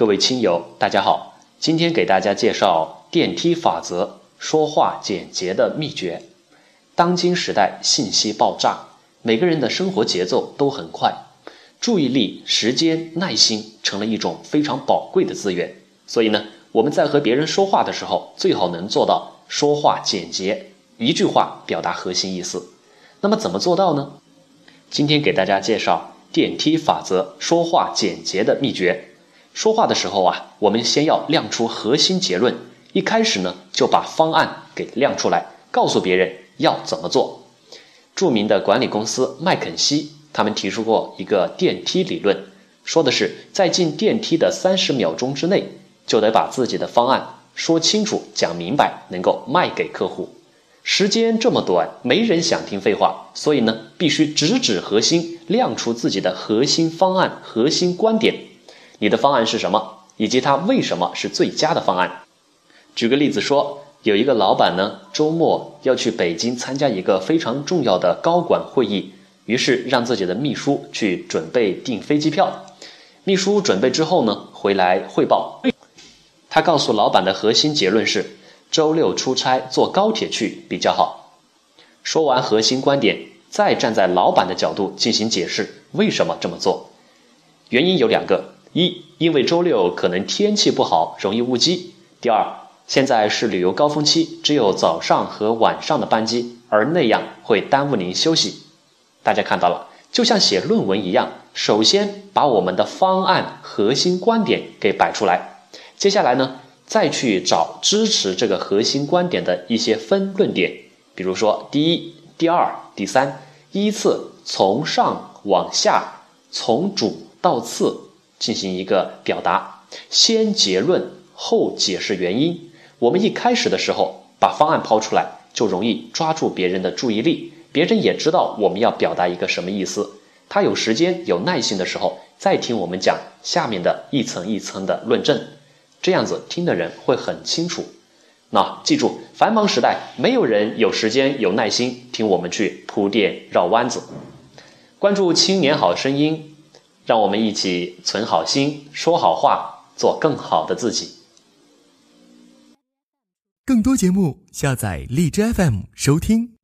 各位亲友，大家好，今天给大家介绍电梯法则，说话简洁的秘诀。当今时代信息爆炸，每个人的生活节奏都很快，注意力、时间、耐心成了一种非常宝贵的资源。所以呢，我们在和别人说话的时候，最好能做到说话简洁，一句话表达核心意思。那么怎么做到呢？今天给大家介绍电梯法则，说话简洁的秘诀。说话的时候啊，我们先要亮出核心结论。一开始呢，就把方案给亮出来，告诉别人要怎么做。著名的管理公司麦肯锡，他们提出过一个电梯理论，说的是在进电梯的三十秒钟之内，就得把自己的方案说清楚、讲明白，能够卖给客户。时间这么短，没人想听废话，所以呢，必须直指核心，亮出自己的核心方案、核心观点。你的方案是什么？以及它为什么是最佳的方案？举个例子说，有一个老板呢，周末要去北京参加一个非常重要的高管会议，于是让自己的秘书去准备订飞机票。秘书准备之后呢，回来汇报，他告诉老板的核心结论是：周六出差坐高铁去比较好。说完核心观点，再站在老板的角度进行解释，为什么这么做？原因有两个。一，因为周六可能天气不好，容易误机。第二，现在是旅游高峰期，只有早上和晚上的班机，而那样会耽误您休息。大家看到了，就像写论文一样，首先把我们的方案核心观点给摆出来，接下来呢，再去找支持这个核心观点的一些分论点，比如说第一、第二、第三，依次从上往下，从主到次。进行一个表达，先结论后解释原因。我们一开始的时候把方案抛出来，就容易抓住别人的注意力，别人也知道我们要表达一个什么意思。他有时间有耐心的时候，再听我们讲下面的一层一层的论证，这样子听的人会很清楚。那记住，繁忙时代没有人有时间有耐心听我们去铺垫绕弯子。关注青年好声音。让我们一起存好心，说好话，做更好的自己。更多节目，下载荔枝 FM 收听。